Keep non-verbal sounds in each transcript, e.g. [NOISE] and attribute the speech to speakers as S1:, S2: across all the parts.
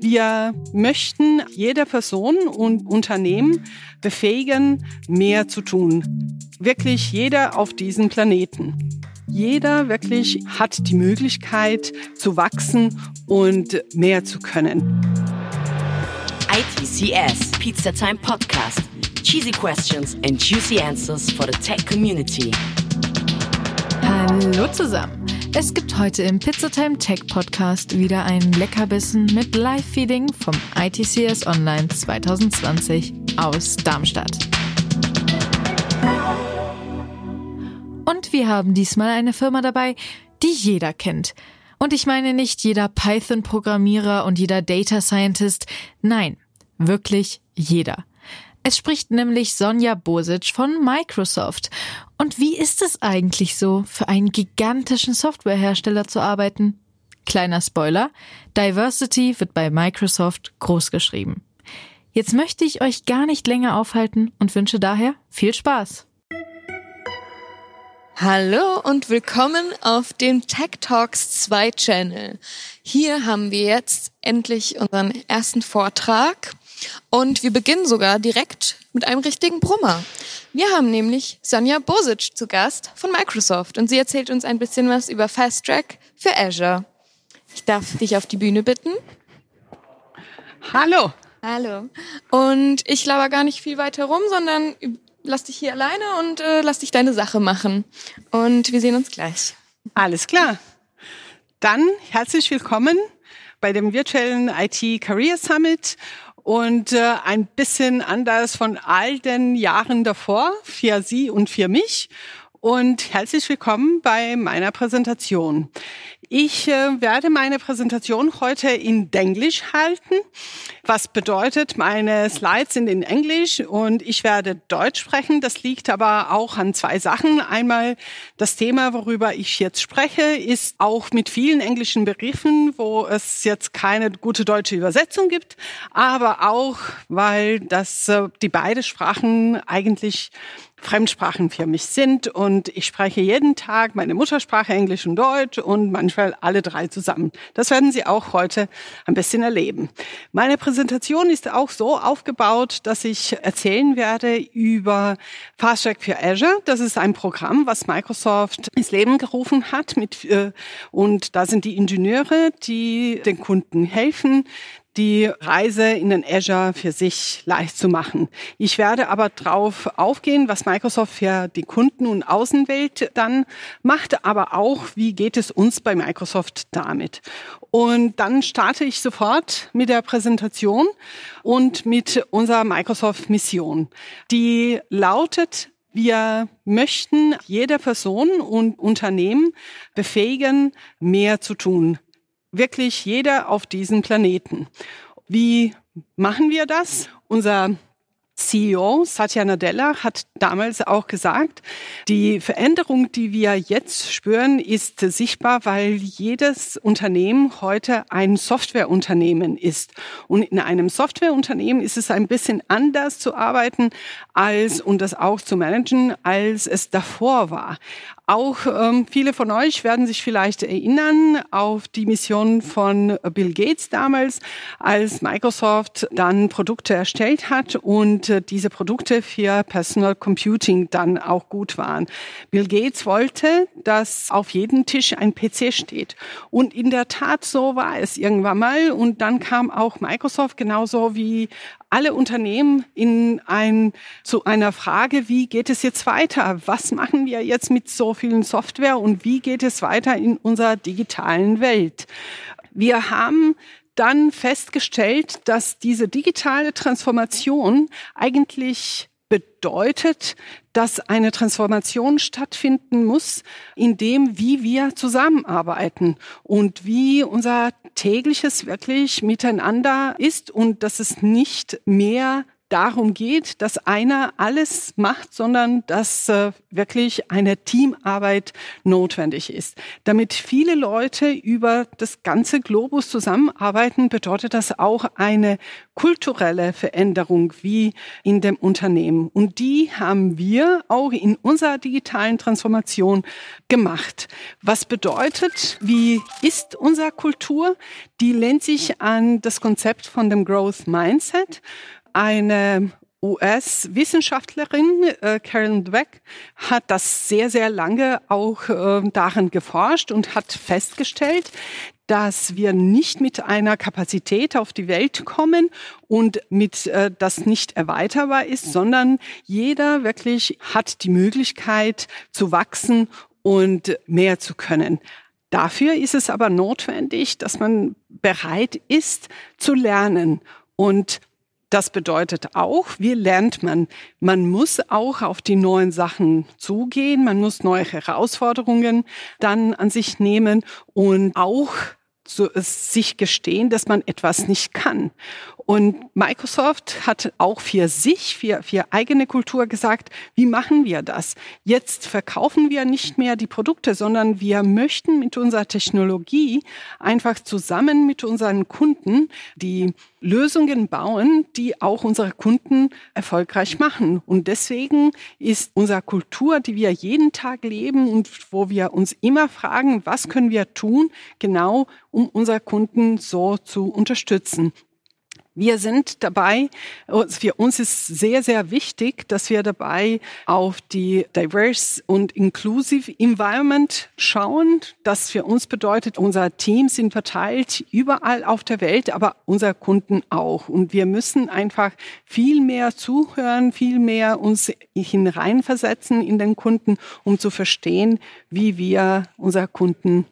S1: Wir möchten jede Person und Unternehmen befähigen, mehr zu tun. Wirklich jeder auf diesem Planeten. Jeder wirklich hat die Möglichkeit zu wachsen und mehr zu können.
S2: ITCS Pizza Time Podcast. Cheesy questions and juicy answers for the tech community.
S3: Hallo zusammen. Es gibt heute im Pizzatime Tech Podcast wieder ein Leckerbissen mit Live-Feeding vom ITCS Online 2020 aus Darmstadt. Und wir haben diesmal eine Firma dabei, die jeder kennt. Und ich meine nicht jeder Python-Programmierer und jeder Data Scientist. Nein, wirklich jeder. Es spricht nämlich Sonja Bosic von Microsoft. Und wie ist es eigentlich so, für einen gigantischen Softwarehersteller zu arbeiten? Kleiner Spoiler, Diversity wird bei Microsoft großgeschrieben. Jetzt möchte ich euch gar nicht länger aufhalten und wünsche daher viel Spaß.
S4: Hallo und willkommen auf dem Tech Talks 2 Channel. Hier haben wir jetzt endlich unseren ersten Vortrag und wir beginnen sogar direkt mit einem richtigen Brummer. Wir haben nämlich Sonja Bosic zu Gast von Microsoft und sie erzählt uns ein bisschen was über Fast Track für Azure. Ich darf dich auf die Bühne bitten.
S1: Hallo.
S4: Hallo. Und ich laber gar nicht viel weiter rum, sondern lass dich hier alleine und äh, lass dich deine Sache machen. Und wir sehen uns gleich.
S1: Alles klar. Dann herzlich willkommen bei dem virtuellen IT Career Summit und äh, ein bisschen anders von all den Jahren davor für Sie und für mich. Und herzlich willkommen bei meiner Präsentation. Ich äh, werde meine Präsentation heute in Englisch halten, was bedeutet, meine Slides sind in Englisch und ich werde Deutsch sprechen. Das liegt aber auch an zwei Sachen. Einmal das Thema, worüber ich jetzt spreche, ist auch mit vielen englischen Begriffen, wo es jetzt keine gute deutsche Übersetzung gibt, aber auch, weil das äh, die beiden Sprachen eigentlich Fremdsprachen für mich sind und ich spreche jeden Tag meine Muttersprache Englisch und Deutsch und manchmal alle drei zusammen. Das werden Sie auch heute ein bisschen erleben. Meine Präsentation ist auch so aufgebaut, dass ich erzählen werde über Fast Track für Azure. Das ist ein Programm, was Microsoft ins Leben gerufen hat mit, äh, und da sind die Ingenieure, die den Kunden helfen, die Reise in den Azure für sich leicht zu machen. Ich werde aber drauf aufgehen, was Microsoft für die Kunden- und Außenwelt dann macht, aber auch, wie geht es uns bei Microsoft damit. Und dann starte ich sofort mit der Präsentation und mit unserer Microsoft-Mission. Die lautet, wir möchten jede Person und Unternehmen befähigen, mehr zu tun wirklich jeder auf diesem Planeten. Wie machen wir das? Unser CEO Satya Nadella hat damals auch gesagt, die Veränderung, die wir jetzt spüren, ist sichtbar, weil jedes Unternehmen heute ein Softwareunternehmen ist. Und in einem Softwareunternehmen ist es ein bisschen anders zu arbeiten als und das auch zu managen, als es davor war. Auch ähm, viele von euch werden sich vielleicht erinnern auf die Mission von Bill Gates damals, als Microsoft dann Produkte erstellt hat und äh, diese Produkte für Personal Computing dann auch gut waren. Bill Gates wollte, dass auf jedem Tisch ein PC steht. Und in der Tat so war es irgendwann mal. Und dann kam auch Microsoft genauso wie alle Unternehmen in ein, zu einer Frage, wie geht es jetzt weiter? Was machen wir jetzt mit so vielen Software und wie geht es weiter in unserer digitalen Welt? Wir haben dann festgestellt, dass diese digitale Transformation eigentlich bedeutet, dass eine Transformation stattfinden muss, in dem, wie wir zusammenarbeiten und wie unser tägliches wirklich miteinander ist und dass es nicht mehr darum geht, dass einer alles macht, sondern dass äh, wirklich eine Teamarbeit notwendig ist. Damit viele Leute über das ganze Globus zusammenarbeiten, bedeutet das auch eine kulturelle Veränderung wie in dem Unternehmen. Und die haben wir auch in unserer digitalen Transformation gemacht. Was bedeutet, wie ist unsere Kultur? Die lehnt sich an das Konzept von dem Growth Mindset eine US-Wissenschaftlerin, äh, Karen Dweck, hat das sehr, sehr lange auch äh, daran geforscht und hat festgestellt, dass wir nicht mit einer Kapazität auf die Welt kommen und mit äh, das nicht erweiterbar ist, sondern jeder wirklich hat die Möglichkeit zu wachsen und mehr zu können. Dafür ist es aber notwendig, dass man bereit ist zu lernen und das bedeutet auch, wie lernt man? Man muss auch auf die neuen Sachen zugehen, man muss neue Herausforderungen dann an sich nehmen und auch so, sich gestehen, dass man etwas nicht kann. Und Microsoft hat auch für sich, für, für eigene Kultur gesagt, wie machen wir das? Jetzt verkaufen wir nicht mehr die Produkte, sondern wir möchten mit unserer Technologie einfach zusammen mit unseren Kunden die Lösungen bauen, die auch unsere Kunden erfolgreich machen. Und deswegen ist unsere Kultur, die wir jeden Tag leben und wo wir uns immer fragen, was können wir tun, genau um unsere Kunden so zu unterstützen. Wir sind dabei, für uns ist sehr, sehr wichtig, dass wir dabei auf die diverse und inclusive Environment schauen. Das für uns bedeutet, unser Team sind verteilt überall auf der Welt, aber unsere Kunden auch. Und wir müssen einfach viel mehr zuhören, viel mehr uns hineinversetzen in den Kunden, um zu verstehen, wie wir unsere Kunden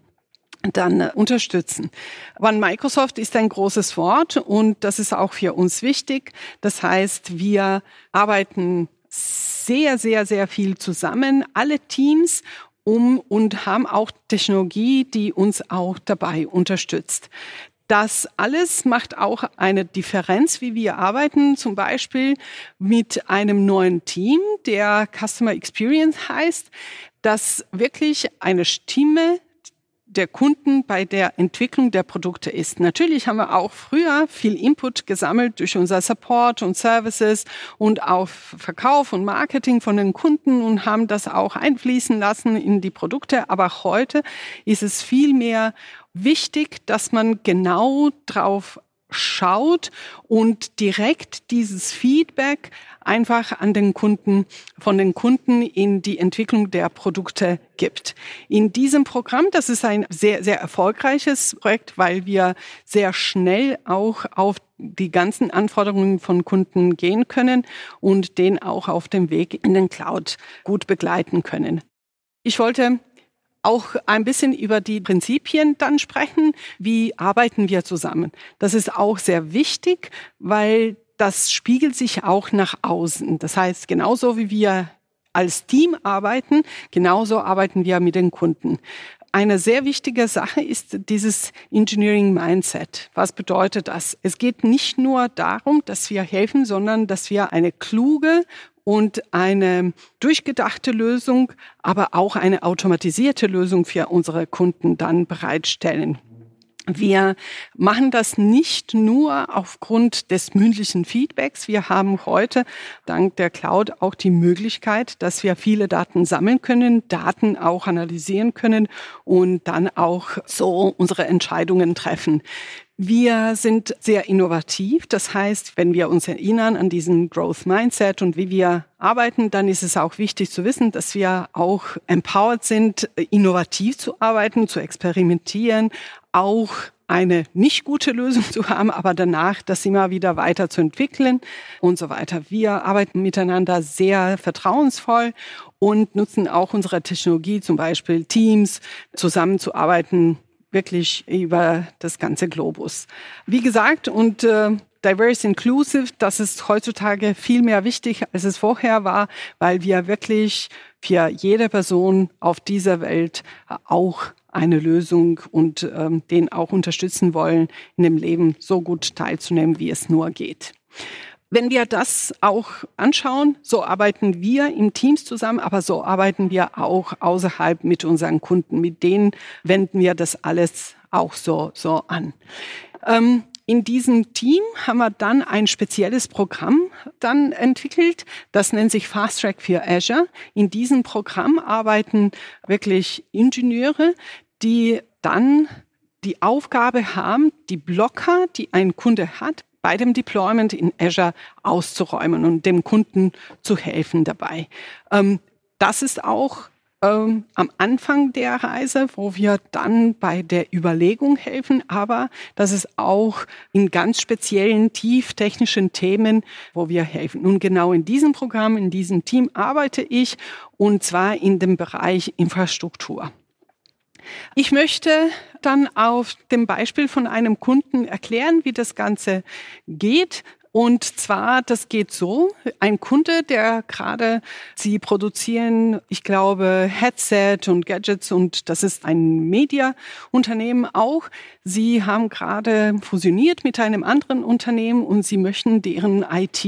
S1: dann äh, unterstützen. One Microsoft ist ein großes Wort und das ist auch für uns wichtig. Das heißt, wir arbeiten sehr, sehr, sehr viel zusammen, alle Teams, um und haben auch Technologie, die uns auch dabei unterstützt. Das alles macht auch eine Differenz, wie wir arbeiten, zum Beispiel mit einem neuen Team, der Customer Experience heißt, das wirklich eine Stimme der Kunden bei der Entwicklung der Produkte ist. Natürlich haben wir auch früher viel Input gesammelt durch unser Support und Services und auch Verkauf und Marketing von den Kunden und haben das auch einfließen lassen in die Produkte. Aber heute ist es viel mehr wichtig, dass man genau drauf schaut und direkt dieses Feedback einfach an den Kunden, von den Kunden in die Entwicklung der Produkte gibt. In diesem Programm, das ist ein sehr, sehr erfolgreiches Projekt, weil wir sehr schnell auch auf die ganzen Anforderungen von Kunden gehen können und den auch auf dem Weg in den Cloud gut begleiten können. Ich wollte auch ein bisschen über die Prinzipien dann sprechen. Wie arbeiten wir zusammen? Das ist auch sehr wichtig, weil das spiegelt sich auch nach außen. Das heißt, genauso wie wir als Team arbeiten, genauso arbeiten wir mit den Kunden. Eine sehr wichtige Sache ist dieses Engineering Mindset. Was bedeutet das? Es geht nicht nur darum, dass wir helfen, sondern dass wir eine kluge und eine durchgedachte Lösung, aber auch eine automatisierte Lösung für unsere Kunden dann bereitstellen. Wir machen das nicht nur aufgrund des mündlichen Feedbacks. Wir haben heute dank der Cloud auch die Möglichkeit, dass wir viele Daten sammeln können, Daten auch analysieren können und dann auch so unsere Entscheidungen treffen. Wir sind sehr innovativ. Das heißt, wenn wir uns erinnern an diesen Growth Mindset und wie wir arbeiten, dann ist es auch wichtig zu wissen, dass wir auch empowered sind, innovativ zu arbeiten, zu experimentieren, auch eine nicht gute Lösung zu haben, aber danach das immer wieder weiter zu entwickeln und so weiter. Wir arbeiten miteinander sehr vertrauensvoll und nutzen auch unsere Technologie, zum Beispiel Teams, zusammenzuarbeiten, wirklich über das ganze Globus. Wie gesagt, und äh, Diverse Inclusive, das ist heutzutage viel mehr wichtig, als es vorher war, weil wir wirklich für jede Person auf dieser Welt auch eine Lösung und ähm, den auch unterstützen wollen, in dem Leben so gut teilzunehmen, wie es nur geht. wenn wir das auch anschauen, so arbeiten wir im Teams zusammen, aber so arbeiten wir auch außerhalb mit unseren Kunden. Mit denen wenden wir das alles auch so, so an. Ähm, in diesem Team haben wir dann ein spezielles Programm dann entwickelt. Das nennt sich Fast Track für Azure. In diesem Programm arbeiten wirklich Ingenieure, die dann die Aufgabe haben, die Blocker, die ein Kunde hat, bei dem Deployment in Azure auszuräumen und dem Kunden zu helfen dabei. Ähm, das ist auch ähm, am Anfang der Reise, wo wir dann bei der Überlegung helfen, aber das ist auch in ganz speziellen, tieftechnischen Themen, wo wir helfen. Nun genau in diesem Programm, in diesem Team arbeite ich und zwar in dem Bereich Infrastruktur. Ich möchte dann auf dem Beispiel von einem Kunden erklären, wie das Ganze geht. Und zwar, das geht so, ein Kunde, der gerade, sie produzieren, ich glaube, Headset und Gadgets und das ist ein Media-Unternehmen auch. Sie haben gerade fusioniert mit einem anderen Unternehmen und sie möchten deren IT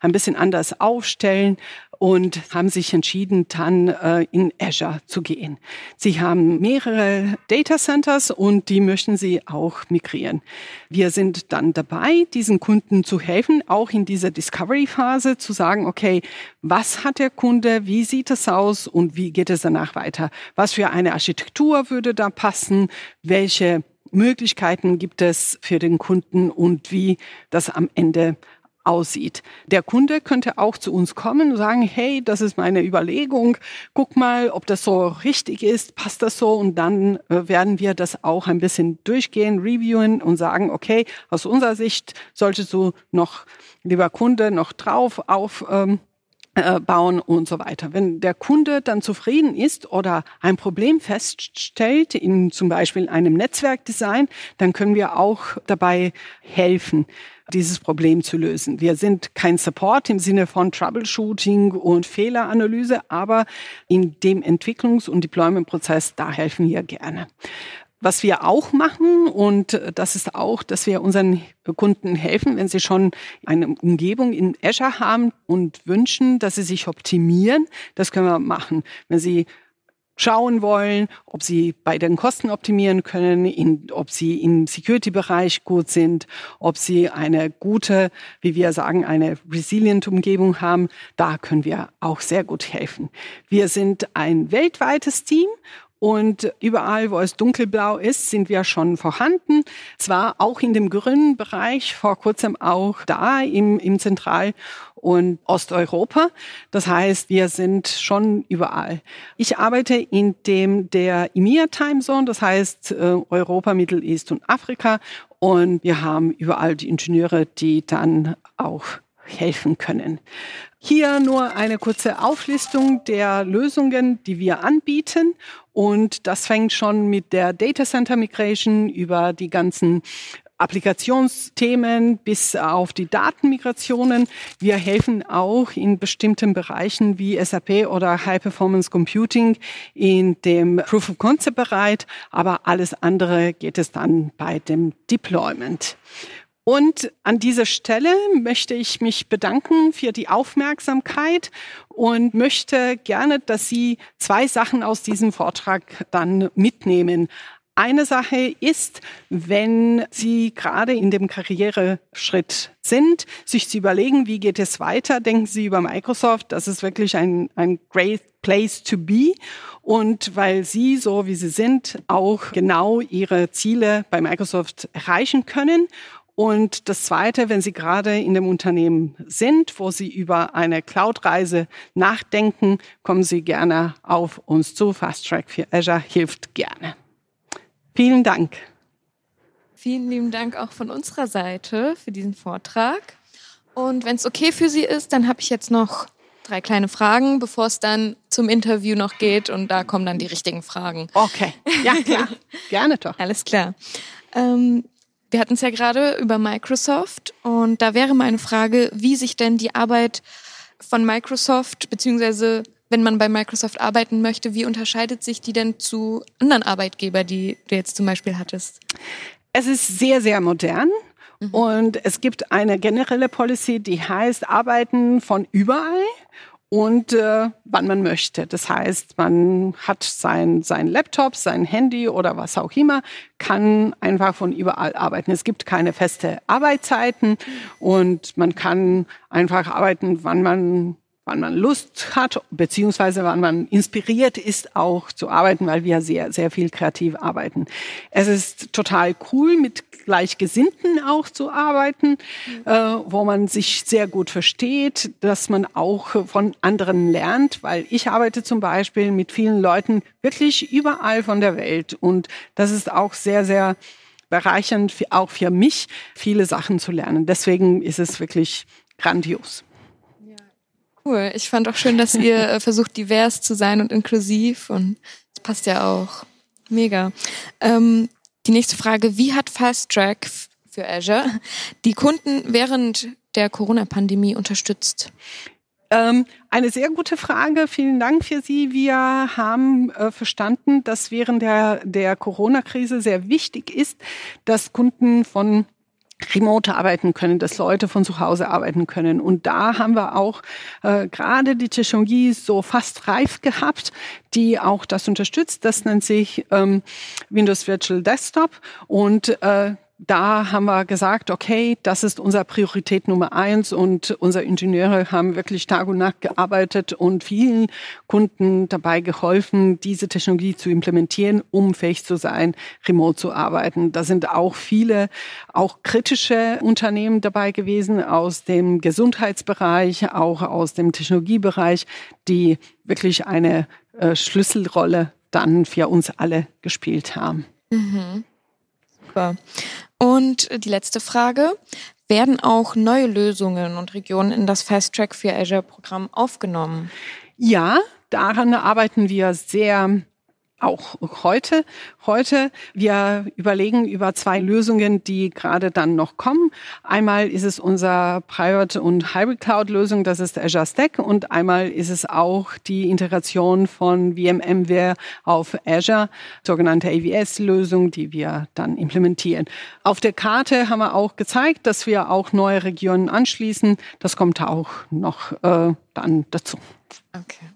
S1: ein bisschen anders aufstellen und haben sich entschieden, dann äh, in Azure zu gehen. Sie haben mehrere Data Centers und die möchten sie auch migrieren. Wir sind dann dabei, diesen Kunden zu helfen, auch in dieser Discovery-Phase zu sagen, okay, was hat der Kunde, wie sieht es aus und wie geht es danach weiter? Was für eine Architektur würde da passen? Welche Möglichkeiten gibt es für den Kunden und wie das am Ende aussieht. Der Kunde könnte auch zu uns kommen und sagen, hey, das ist meine Überlegung, guck mal, ob das so richtig ist, passt das so und dann äh, werden wir das auch ein bisschen durchgehen, reviewen und sagen, okay, aus unserer Sicht solltest du noch, lieber Kunde, noch drauf auf ähm, äh, bauen und so weiter. Wenn der Kunde dann zufrieden ist oder ein Problem feststellt, in zum Beispiel einem Netzwerkdesign, dann können wir auch dabei helfen dieses Problem zu lösen. Wir sind kein Support im Sinne von Troubleshooting und Fehleranalyse, aber in dem Entwicklungs- und Deployment-Prozess, da helfen wir gerne. Was wir auch machen, und das ist auch, dass wir unseren Kunden helfen, wenn sie schon eine Umgebung in Azure haben und wünschen, dass sie sich optimieren, das können wir machen. Wenn sie schauen wollen, ob sie bei den Kosten optimieren können, in, ob sie im Security-Bereich gut sind, ob sie eine gute, wie wir sagen, eine resilient Umgebung haben. Da können wir auch sehr gut helfen. Wir sind ein weltweites Team und überall, wo es dunkelblau ist, sind wir schon vorhanden. Zwar auch in dem grünen Bereich, vor kurzem auch da im, im Zentral- und Osteuropa. Das heißt, wir sind schon überall. Ich arbeite in dem der EMEA Time Zone, das heißt äh, Europa, Middle East und Afrika. Und wir haben überall die Ingenieure, die dann auch helfen können. Hier nur eine kurze Auflistung der Lösungen, die wir anbieten. Und das fängt schon mit der Data Center Migration über die ganzen Applikationsthemen bis auf die Datenmigrationen. Wir helfen auch in bestimmten Bereichen wie SAP oder High Performance Computing in dem Proof of Concept Bereich, aber alles andere geht es dann bei dem Deployment. Und an dieser Stelle möchte ich mich bedanken für die Aufmerksamkeit und möchte gerne, dass Sie zwei Sachen aus diesem Vortrag dann mitnehmen. Eine Sache ist, wenn Sie gerade in dem Karriereschritt sind, sich zu überlegen, wie geht es weiter, denken Sie über Microsoft, das ist wirklich ein, ein great place to be. Und weil Sie, so wie Sie sind, auch genau Ihre Ziele bei Microsoft erreichen können und das Zweite, wenn Sie gerade in dem Unternehmen sind, wo Sie über eine Cloud-Reise nachdenken, kommen Sie gerne auf uns zu. Fast Track für Azure hilft gerne. Vielen Dank.
S4: Vielen lieben Dank auch von unserer Seite für diesen Vortrag. Und wenn es okay für Sie ist, dann habe ich jetzt noch drei kleine Fragen, bevor es dann zum Interview noch geht. Und da kommen dann die richtigen Fragen.
S1: Okay, ja [LAUGHS] klar, gerne doch.
S4: Alles klar. Ähm, wir hatten es ja gerade über Microsoft und da wäre meine Frage, wie sich denn die Arbeit von Microsoft, beziehungsweise wenn man bei Microsoft arbeiten möchte, wie unterscheidet sich die denn zu anderen Arbeitgebern, die du jetzt zum Beispiel hattest?
S1: Es ist sehr, sehr modern Mhm. Und es gibt eine generelle Policy, die heißt Arbeiten von überall und äh, wann man möchte. Das heißt, man hat sein, sein Laptop, sein Handy oder was auch immer, kann einfach von überall arbeiten. Es gibt keine feste Arbeitszeiten und man kann einfach arbeiten, wann man wann man Lust hat, beziehungsweise wann man inspiriert ist, auch zu arbeiten, weil wir sehr, sehr viel kreativ arbeiten. Es ist total cool, mit Gleichgesinnten auch zu arbeiten, mhm. äh, wo man sich sehr gut versteht, dass man auch von anderen lernt, weil ich arbeite zum Beispiel mit vielen Leuten wirklich überall von der Welt und das ist auch sehr, sehr bereichernd, auch für mich, viele Sachen zu lernen. Deswegen ist es wirklich grandios.
S4: Cool. Ich fand auch schön, dass ihr äh, versucht, divers zu sein und inklusiv und das passt ja auch. Mega. Ähm, die nächste Frage, wie hat Fast Track für Azure die Kunden während der Corona-Pandemie unterstützt?
S1: Ähm, eine sehr gute Frage. Vielen Dank für Sie. Wir haben äh, verstanden, dass während der, der Corona-Krise sehr wichtig ist, dass Kunden von remote arbeiten können, dass Leute von zu Hause arbeiten können. Und da haben wir auch äh, gerade die Technologie so fast reif gehabt, die auch das unterstützt. Das nennt sich ähm, Windows Virtual Desktop und äh, da haben wir gesagt, okay, das ist unsere Priorität Nummer eins und unsere Ingenieure haben wirklich Tag und Nacht gearbeitet und vielen Kunden dabei geholfen, diese Technologie zu implementieren, um fähig zu sein, remote zu arbeiten. Da sind auch viele, auch kritische Unternehmen dabei gewesen aus dem Gesundheitsbereich, auch aus dem Technologiebereich, die wirklich eine äh, Schlüsselrolle dann für uns alle gespielt haben.
S4: Mhm. Super. Und die letzte Frage. Werden auch neue Lösungen und Regionen in das Fast Track für Azure Programm aufgenommen?
S1: Ja, daran arbeiten wir sehr auch heute. Heute, wir überlegen über zwei Lösungen, die gerade dann noch kommen. Einmal ist es unser Private und Hybrid Cloud Lösung, das ist Azure Stack und einmal ist es auch die Integration von VMware auf Azure, sogenannte AWS Lösung, die wir dann implementieren. Auf der Karte haben wir auch gezeigt, dass wir auch neue Regionen anschließen. Das kommt auch noch äh, dann dazu.
S4: Okay.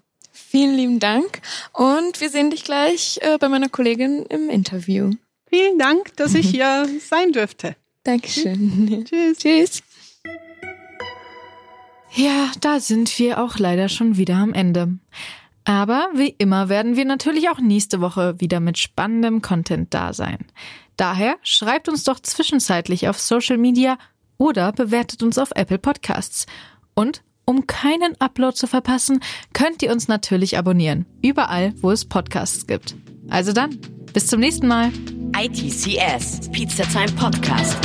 S4: Vielen lieben Dank und wir sehen dich gleich äh, bei meiner Kollegin im Interview.
S1: Vielen Dank, dass ich [LAUGHS] hier sein dürfte.
S4: Dankeschön.
S1: Tschüss. Tschüss.
S3: Ja, da sind wir auch leider schon wieder am Ende. Aber wie immer werden wir natürlich auch nächste Woche wieder mit spannendem Content da sein. Daher schreibt uns doch zwischenzeitlich auf Social Media oder bewertet uns auf Apple Podcasts. Und um keinen Upload zu verpassen, könnt ihr uns natürlich abonnieren. Überall, wo es Podcasts gibt. Also dann, bis zum nächsten Mal.
S2: ITCS, Pizza Time Podcast.